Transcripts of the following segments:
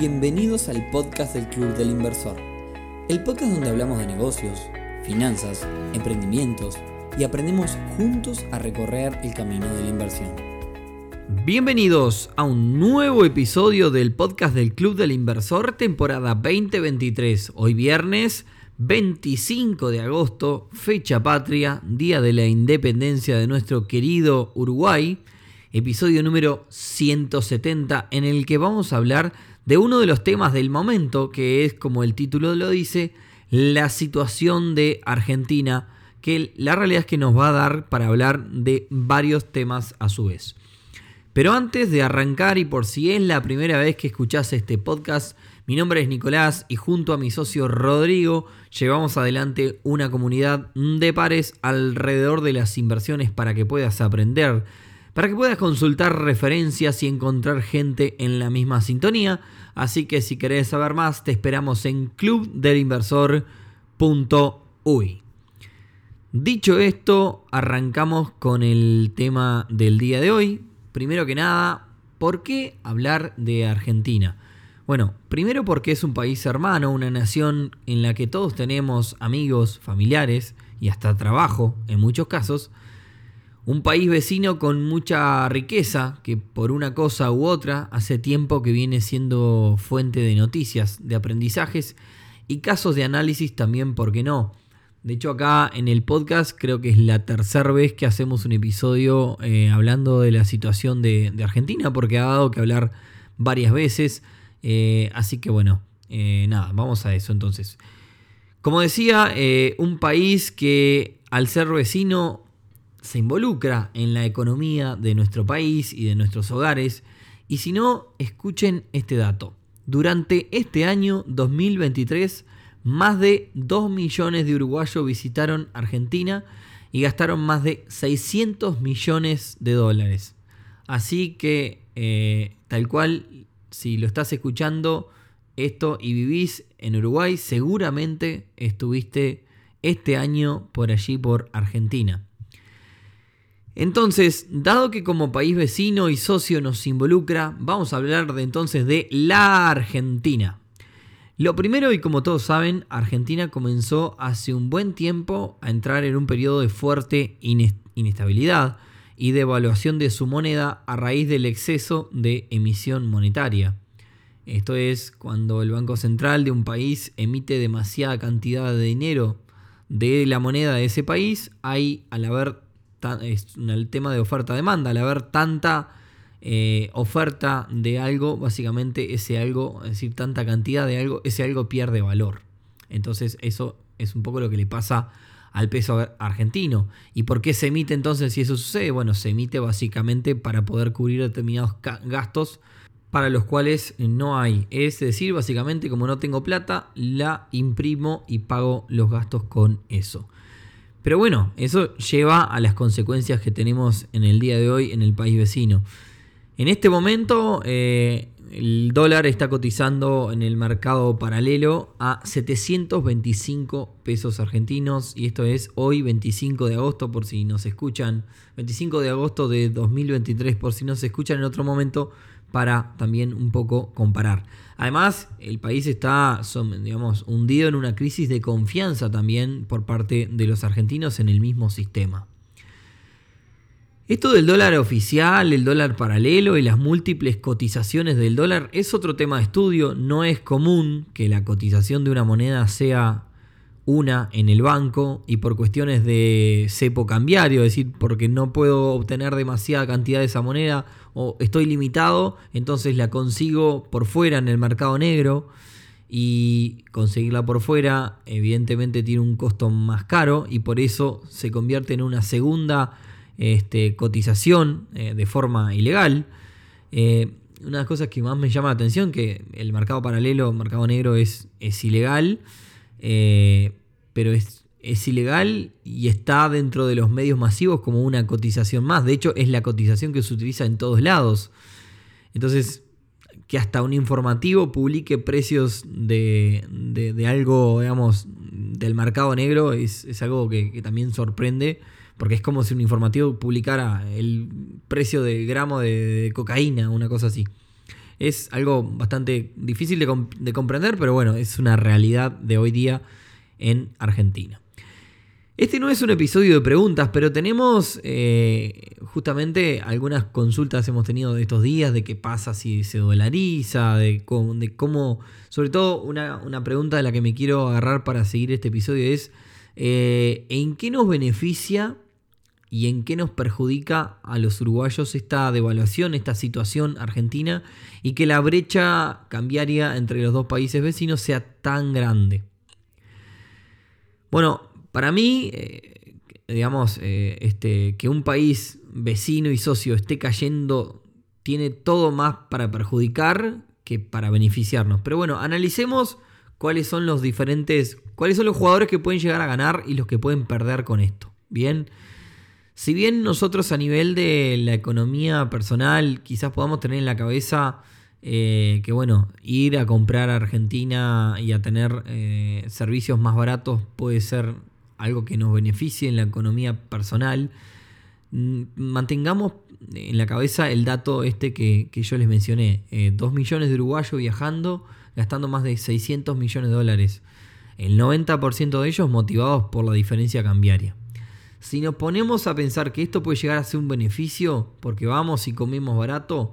Bienvenidos al podcast del Club del Inversor, el podcast donde hablamos de negocios, finanzas, emprendimientos y aprendemos juntos a recorrer el camino de la inversión. Bienvenidos a un nuevo episodio del podcast del Club del Inversor, temporada 2023. Hoy viernes 25 de agosto, fecha patria, día de la independencia de nuestro querido Uruguay, episodio número 170 en el que vamos a hablar de uno de los temas del momento, que es, como el título lo dice, la situación de Argentina, que la realidad es que nos va a dar para hablar de varios temas a su vez. Pero antes de arrancar, y por si es la primera vez que escuchás este podcast, mi nombre es Nicolás y junto a mi socio Rodrigo llevamos adelante una comunidad de pares alrededor de las inversiones para que puedas aprender, para que puedas consultar referencias y encontrar gente en la misma sintonía. Así que si querés saber más, te esperamos en clubdelinversor.uy. Dicho esto, arrancamos con el tema del día de hoy. Primero que nada, ¿por qué hablar de Argentina? Bueno, primero porque es un país hermano, una nación en la que todos tenemos amigos, familiares y hasta trabajo en muchos casos. Un país vecino con mucha riqueza que por una cosa u otra hace tiempo que viene siendo fuente de noticias, de aprendizajes y casos de análisis también, ¿por qué no? De hecho acá en el podcast creo que es la tercera vez que hacemos un episodio eh, hablando de la situación de, Argentina porque ha dado que hablar varias veces. Eh, así que bueno, eh, nada, vamos a eso entonces. Como decía, un país que al ser vecino se involucra en la economía de nuestro país y de nuestros hogares. Y si no, escuchen este dato. Durante este año 2023, más de 2 millones de uruguayos visitaron Argentina y gastaron más de 600 millones de dólares. Así que, eh, tal cual, si lo estás escuchando esto y vivís en Uruguay, seguramente estuviste este año por allí, por Argentina. Entonces, dado que como país vecino y socio nos involucra, vamos a hablar de entonces de la Argentina. Lo primero, y como todos saben, Argentina comenzó hace un buen tiempo a entrar en un periodo de fuerte inestabilidad y de evaluación de su moneda a raíz del exceso de emisión monetaria. Esto es cuando el Banco Central de un país emite demasiada cantidad de dinero de la moneda de ese país, hay al haber es el tema de oferta-demanda. Al haber tanta eh, oferta de algo, básicamente ese algo, es decir, tanta cantidad de algo, ese algo pierde valor. Entonces eso es un poco lo que le pasa al peso argentino. ¿Y por qué se emite entonces si eso sucede? Bueno, se emite básicamente para poder cubrir determinados gastos para los cuales no hay. Es decir, básicamente como no tengo plata, la imprimo y pago los gastos con eso. Pero bueno, eso lleva a las consecuencias que tenemos en el día de hoy en el país vecino. En este momento eh, el dólar está cotizando en el mercado paralelo a 725 pesos argentinos y esto es hoy 25 de agosto por si nos escuchan, 25 de agosto de 2023 por si nos escuchan en otro momento para también un poco comparar. Además, el país está, digamos, hundido en una crisis de confianza también por parte de los argentinos en el mismo sistema. Esto del dólar oficial, el dólar paralelo y las múltiples cotizaciones del dólar es otro tema de estudio. No es común que la cotización de una moneda sea una en el banco y por cuestiones de cepo cambiario, es decir, porque no puedo obtener demasiada cantidad de esa moneda o estoy limitado, entonces la consigo por fuera en el mercado negro y conseguirla por fuera evidentemente tiene un costo más caro y por eso se convierte en una segunda este, cotización eh, de forma ilegal. Eh, una de las cosas que más me llama la atención que el mercado paralelo, mercado negro es, es ilegal. Eh, pero es, es ilegal y está dentro de los medios masivos como una cotización más. De hecho, es la cotización que se utiliza en todos lados. Entonces, que hasta un informativo publique precios de, de, algo, digamos, del mercado negro es, es algo que, también sorprende, porque es como si un informativo publicara el precio del gramo de, cocaína, una cosa así. Es algo bastante difícil de, comprender, pero bueno, es una realidad de hoy día en Argentina. Este no es un episodio de preguntas, pero tenemos eh, justamente algunas consultas hemos tenido de estos días de qué pasa si se dolariza, de cómo, sobre todo una, pregunta de la que me quiero agarrar para seguir este episodio es eh, ¿en qué nos beneficia y en qué nos perjudica a los uruguayos esta devaluación, esta situación argentina y que la brecha cambiaria entre los dos países vecinos sea tan grande? Bueno, para mí, eh, digamos, eh, este, que un país vecino y socio esté cayendo tiene todo más para perjudicar que para beneficiarnos. Pero bueno, analicemos cuáles son los diferentes, cuáles son los jugadores que pueden llegar a ganar y los que pueden perder con esto. Bien, si bien nosotros a nivel de la economía personal quizás podamos tener en la cabeza eh, que bueno, ir a comprar a Argentina y a tener servicios más baratos puede ser algo que nos beneficie en la economía personal, mm, mantengamos en la cabeza el dato este que, yo les mencioné. 2 eh, millones de uruguayos viajando, gastando más de 600 millones de dólares. El 90% de ellos motivados por la diferencia cambiaria. Si nos ponemos a pensar que esto puede llegar a ser un beneficio porque vamos y comemos barato,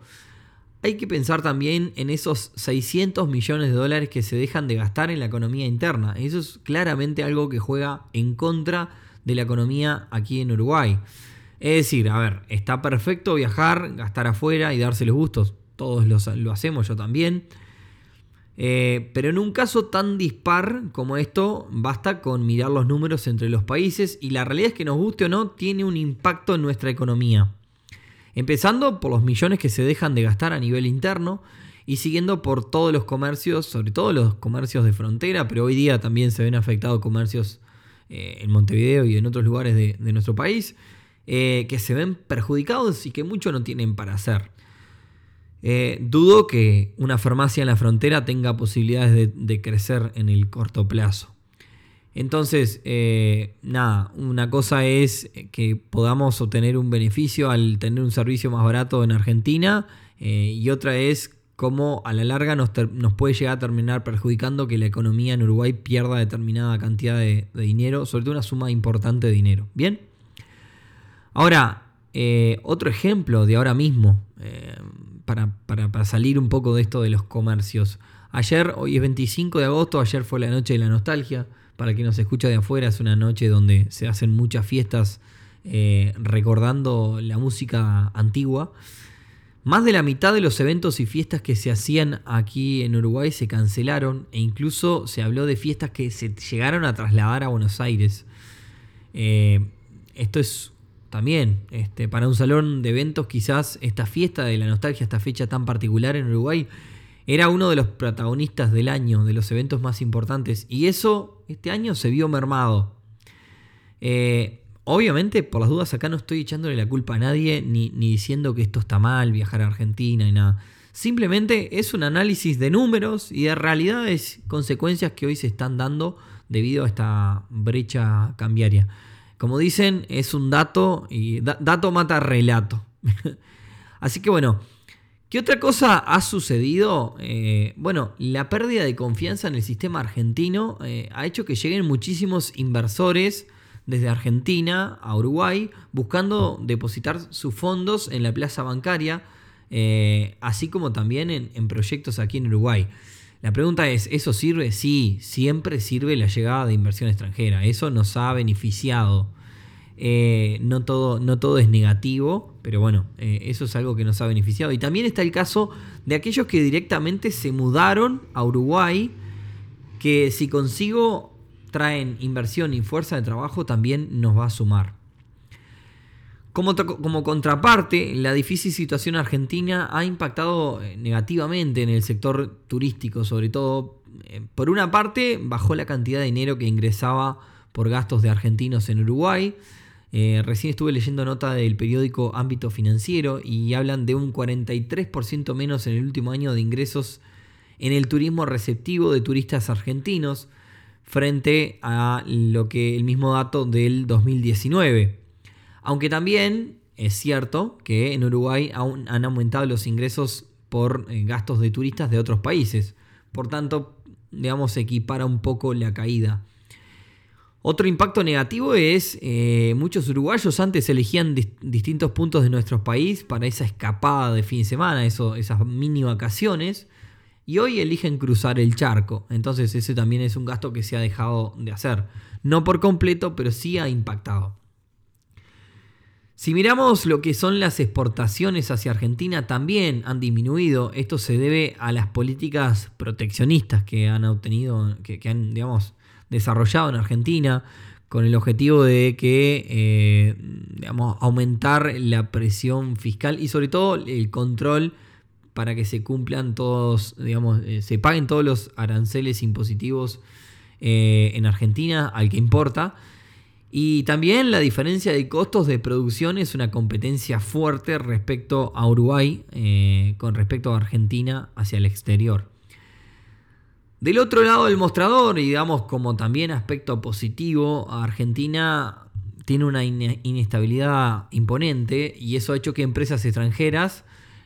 hay que pensar también en esos 600 millones de dólares que se dejan de gastar en la economía interna. Eso es claramente algo que juega en contra de la economía aquí en Uruguay. Es decir, a ver, está perfecto viajar, gastar afuera y darse los gustos. Todos lo hacemos, yo también. Eh, pero en un caso tan dispar como esto, basta con mirar los números entre los países y la realidad es que nos guste o no, tiene un impacto en nuestra economía. Empezando por los millones que se dejan de gastar a nivel interno y siguiendo por todos los comercios, sobre todo los comercios de frontera, pero hoy día también se ven afectados comercios eh, en Montevideo y en otros lugares de, nuestro país, eh, que se ven perjudicados y que mucho no tienen para hacer. Eh, dudo que una farmacia en la frontera tenga posibilidades de crecer en el corto plazo. Entonces, eh, nada, una cosa es que podamos obtener un beneficio al tener un servicio más barato en Argentina eh, y otra es cómo a la larga nos, puede llegar a terminar perjudicando que la economía en Uruguay pierda determinada cantidad de, dinero, sobre todo una suma importante de dinero. Bien. Ahora, eh, otro ejemplo de ahora mismo, para, para salir un poco de esto de los comercios. Ayer, hoy es 25 de agosto, ayer fue la noche de la nostalgia para quien nos escucha de afuera, es una noche donde se hacen muchas fiestas eh, recordando la música antigua. Más de la mitad de los eventos y fiestas que se hacían aquí en Uruguay se cancelaron e incluso se habló de fiestas que se llegaron a trasladar a Buenos Aires. Eh, esto es también este, para un salón de eventos quizás esta fiesta de la nostalgia, esta fecha tan particular en Uruguay, era uno de los protagonistas del año, de los eventos más importantes. Y eso este año se vio mermado. Eh, obviamente, por las dudas, acá no estoy echándole la culpa a nadie, ni, diciendo que esto está mal, viajar a Argentina y nada. Simplemente es un análisis de números y de realidades, consecuencias que hoy se están dando debido a esta brecha cambiaria. Como dicen, es un dato y dato mata relato. Así que bueno, ¿Qué otra cosa ha sucedido? Eh, bueno, la pérdida de confianza en el sistema argentino eh, ha hecho que lleguen muchísimos inversores desde Argentina a Uruguay buscando depositar sus fondos en la plaza bancaria, eh, así como también en, en proyectos aquí en Uruguay. La pregunta es, ¿eso sirve? Sí, siempre sirve la llegada de inversión extranjera. Eso nos ha beneficiado. Eh, no, todo, no todo es negativo, pero bueno, eh, eso es algo que nos ha beneficiado. Y también está el caso de aquellos que directamente se mudaron a Uruguay, que si consigo traen inversión y fuerza de trabajo, también nos va a sumar. Como, como, contraparte, la difícil situación argentina ha impactado eh, negativamente en el sector turístico, sobre todo. Por una parte, bajó la cantidad de dinero que ingresaba por gastos de argentinos en Uruguay. Eh, recién estuve leyendo nota del periódico Ámbito Financiero y hablan de un 43% menos en el último año de ingresos en el turismo receptivo de turistas argentinos frente a lo que el mismo dato del 2019. Aunque también es cierto que en Uruguay aún han aumentado los ingresos por eh, gastos de turistas de otros países. Por tanto, digamos, equipara un poco la caída. Otro impacto negativo es eh, muchos uruguayos antes elegían distintos puntos de nuestro país para esa escapada de fin de semana, esas mini vacaciones, y hoy eligen cruzar el charco. Entonces ese también es un gasto que se ha dejado de hacer. No por completo, pero sí ha impactado. Si miramos lo que son las exportaciones hacia Argentina, también han disminuido. Esto se debe a las políticas proteccionistas que han obtenido, que, han, digamos, desarrollado en Argentina, con el objetivo de que, eh, digamos, aumentar la presión fiscal y sobre todo el control para que se cumplan todos, digamos, eh, se paguen todos los aranceles impositivos eh, en Argentina al que importa. Y también la diferencia de costos de producción es una competencia fuerte respecto a Uruguay con respecto a Argentina hacia el exterior. Del otro lado del mostrador, y digamos como también aspecto positivo, Argentina tiene una inestabilidad imponente y eso ha hecho que empresas extranjeras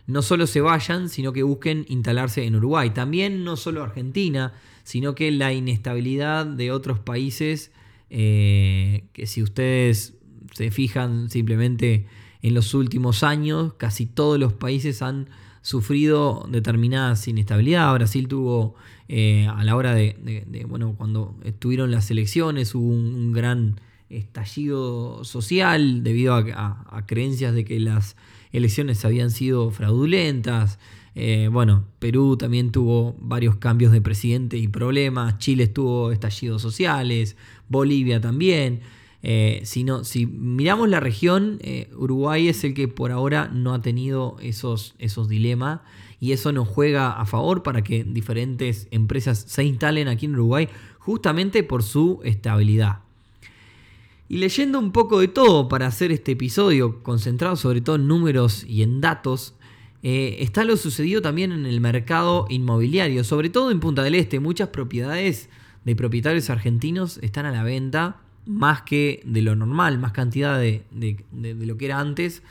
no solo se vayan, sino que busquen instalarse en Uruguay. También no solo Argentina, sino que la inestabilidad de otros países eh, que si ustedes se fijan simplemente en los últimos años, casi todos los países han sufrido determinadas inestabilidad. Brasil tuvo eh, a la hora de, bueno, cuando estuvieron las elecciones, hubo un, gran estallido social debido a, creencias de que las elecciones habían sido fraudulentas. Eh, bueno, Perú también tuvo varios cambios de presidente y problemas, Chile tuvo estallidos sociales, Bolivia también. Eh, si, si, miramos la región, eh, Uruguay es el que por ahora no ha tenido esos, esos dilemas y eso nos juega a favor para que diferentes empresas se instalen aquí en Uruguay justamente por su estabilidad. Y leyendo un poco de todo para hacer este episodio, concentrado sobre todo en números y en datos, eh, está lo sucedido también en el mercado inmobiliario, sobre todo en Punta del Este. Muchas propiedades de propietarios argentinos están a la venta, más que de lo normal, más cantidad de, lo que era antes.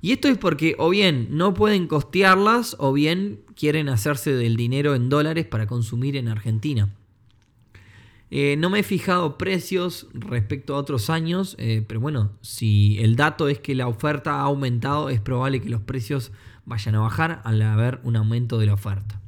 Y esto es porque o bien no pueden costearlas o bien quieren hacerse del dinero en dólares para consumir en Argentina. Eh, no me he fijado precios respecto a otros años, eh, pero bueno, si el dato es que la oferta ha aumentado, es probable que los precios vayan a bajar al haber un aumento de la oferta.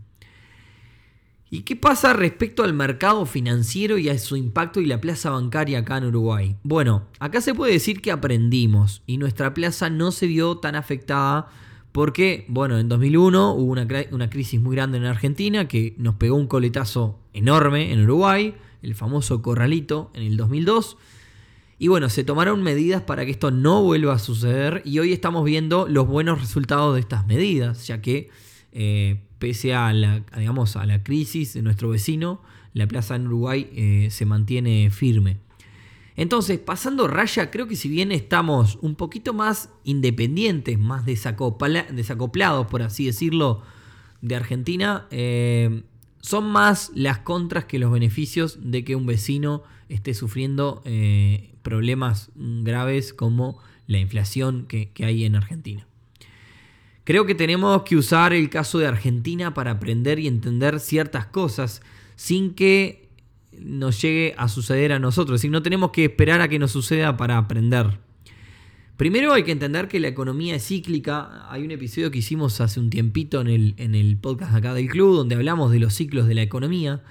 ¿Y qué pasa respecto al mercado financiero y a su impacto y la plaza bancaria acá en Uruguay? Bueno, acá se puede decir que aprendimos y nuestra plaza no se vio tan afectada porque, bueno, en 2001 hubo una, crisis muy grande en Argentina que nos pegó un coletazo enorme en Uruguay, el famoso corralito en el 2002 y bueno, se tomaron medidas para que esto no vuelva a suceder y hoy estamos viendo los buenos resultados de estas medidas, ya que eh, pese a la, digamos, a la crisis de nuestro vecino, la plaza en Uruguay eh, se mantiene firme. Entonces, pasando raya, creo que si bien estamos un poquito más independientes, más desacoplados, por así decirlo, de Argentina, eh, son más las contras que los beneficios de que un vecino esté sufriendo problemas graves como la inflación que, hay en Argentina. Creo que tenemos que usar el caso de Argentina para aprender y entender ciertas cosas sin que nos llegue a suceder a nosotros. Y no tenemos que esperar a que nos suceda para aprender. Primero hay que entender que la economía es cíclica. Hay un episodio que hicimos hace un tiempito en el, en el podcast acá del club donde hablamos de los ciclos de la economía.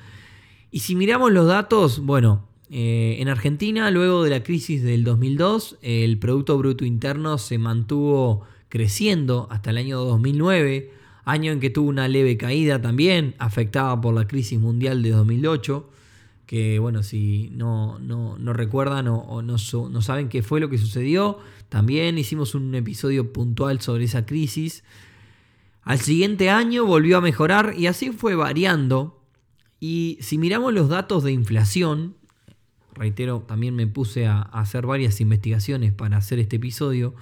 Y si miramos los datos, bueno, eh, en Argentina, luego de la crisis del 2002, el Producto Bruto Interno se mantuvo creciendo hasta el año 2009, año en que tuvo una leve caída también, afectada por la crisis mundial de 2008, que bueno, si no, recuerdan o, no, no saben qué fue lo que sucedió, también hicimos un episodio puntual sobre esa crisis. Al siguiente año volvió a mejorar y así fue variando. Y si miramos los datos de inflación, reitero, también me puse a, hacer varias investigaciones para hacer este episodio.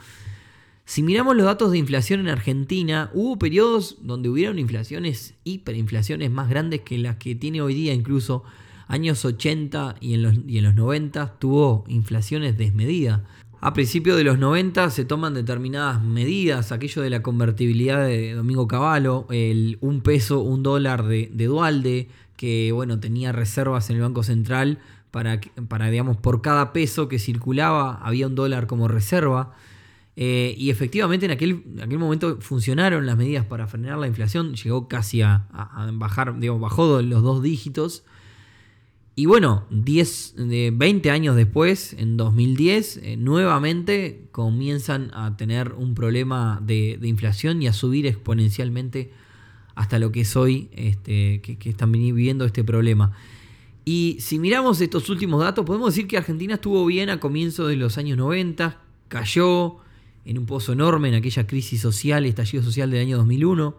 Si miramos los datos de inflación en Argentina, hubo periodos donde hubieron inflaciones, hiperinflaciones más grandes que las que tiene hoy día, incluso años 80 y en los, y en los 90 tuvo inflaciones desmedidas. A principios de los 90 se toman determinadas medidas, aquello de la convertibilidad de Domingo Cavallo, el un peso, un dólar de, Dualde, que bueno, tenía reservas en el Banco Central para, para, digamos, por cada peso que circulaba había un dólar como reserva. Eh, y efectivamente en aquel, aquel, momento funcionaron las medidas para frenar la inflación, llegó casi a, bajar, digamos, bajó los dos dígitos. Y bueno, 10, 20 años después, en 2010, eh, nuevamente comienzan a tener un problema de, inflación y a subir exponencialmente hasta lo que es hoy, este, que, que, están viviendo este problema. Y si miramos estos últimos datos, podemos decir que Argentina estuvo bien a comienzos de los años 90, cayó en un pozo enorme en aquella crisis social, estallido social del año 2001,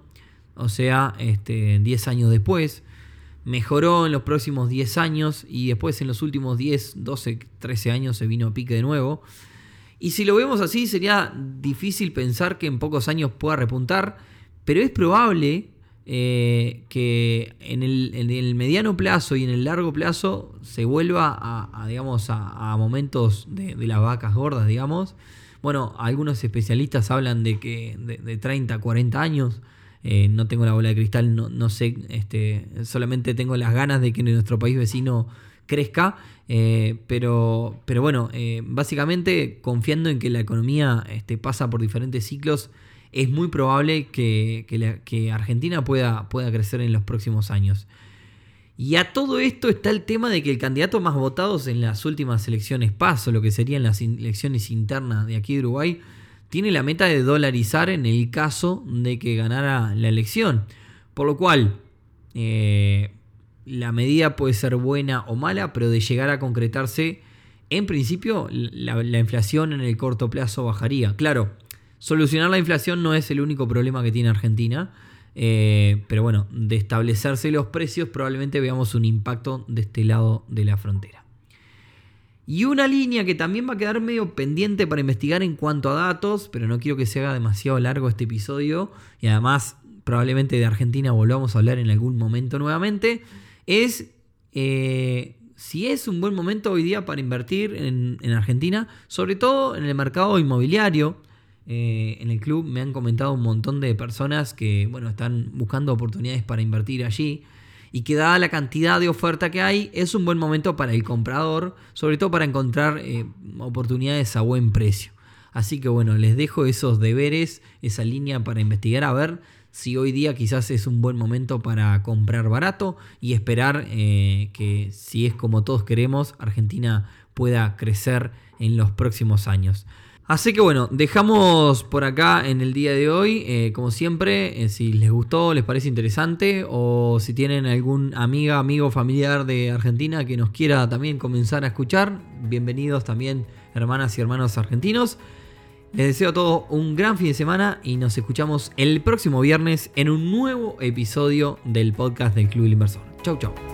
o sea, este, 10 años después mejoró en los próximos 10 años y después en los últimos 10, 12, 13 años se vino a pique de nuevo. Y si lo vemos así, sería difícil pensar que en pocos años pueda repuntar, pero es probable eh, que en el, mediano plazo y en el largo plazo se vuelva a, digamos, a, momentos de, las vacas gordas, digamos. Bueno, algunos especialistas hablan de que de, de 30, 40 años. Eh, no tengo la bola de cristal, no, sé, este, solamente tengo las ganas de que nuestro país vecino crezca, eh, pero, pero bueno, básicamente confiando en que la economía este, pasa por diferentes ciclos, es muy probable que, Argentina pueda, pueda crecer en los próximos años. Y a todo esto está el tema de que el candidato más votado en las últimas elecciones paso, lo que serían las elecciones internas de aquí de Uruguay, tiene la meta de dolarizar en el caso de que ganara la elección. Por lo cual, eh, la medida puede ser buena o mala, pero de llegar a concretarse, en principio la, inflación en el corto plazo bajaría. Claro, solucionar la inflación no es el único problema que tiene Argentina. Eh, pero bueno, de establecerse los precios probablemente veamos un impacto de este lado de la frontera. Y una línea que también va a quedar medio pendiente para investigar en cuanto a datos, pero no quiero que se haga demasiado largo este episodio, y además probablemente de Argentina volvamos a hablar en algún momento nuevamente, es eh, si es un buen momento hoy día para invertir en, Argentina, sobre todo en el mercado inmobiliario. Eh, en el club me han comentado un montón de personas que bueno, están buscando oportunidades para invertir allí y que dada la cantidad de oferta que hay, es un buen momento para el comprador, sobre todo para encontrar eh, oportunidades a buen precio. Así que bueno, les dejo esos deberes, esa línea para investigar a ver si hoy día quizás es un buen momento para comprar barato y esperar eh, que si es como todos queremos, Argentina pueda crecer en los próximos años. Así que bueno, dejamos por acá en el día de hoy. Eh, como siempre, eh, si les gustó, les parece interesante o si tienen algún amiga, amigo, familiar de Argentina que nos quiera también comenzar a escuchar, bienvenidos también hermanas y hermanos argentinos. Les deseo a todos un gran fin de semana y nos escuchamos el próximo viernes en un nuevo episodio del podcast del Club del Inversor. Chau, chau.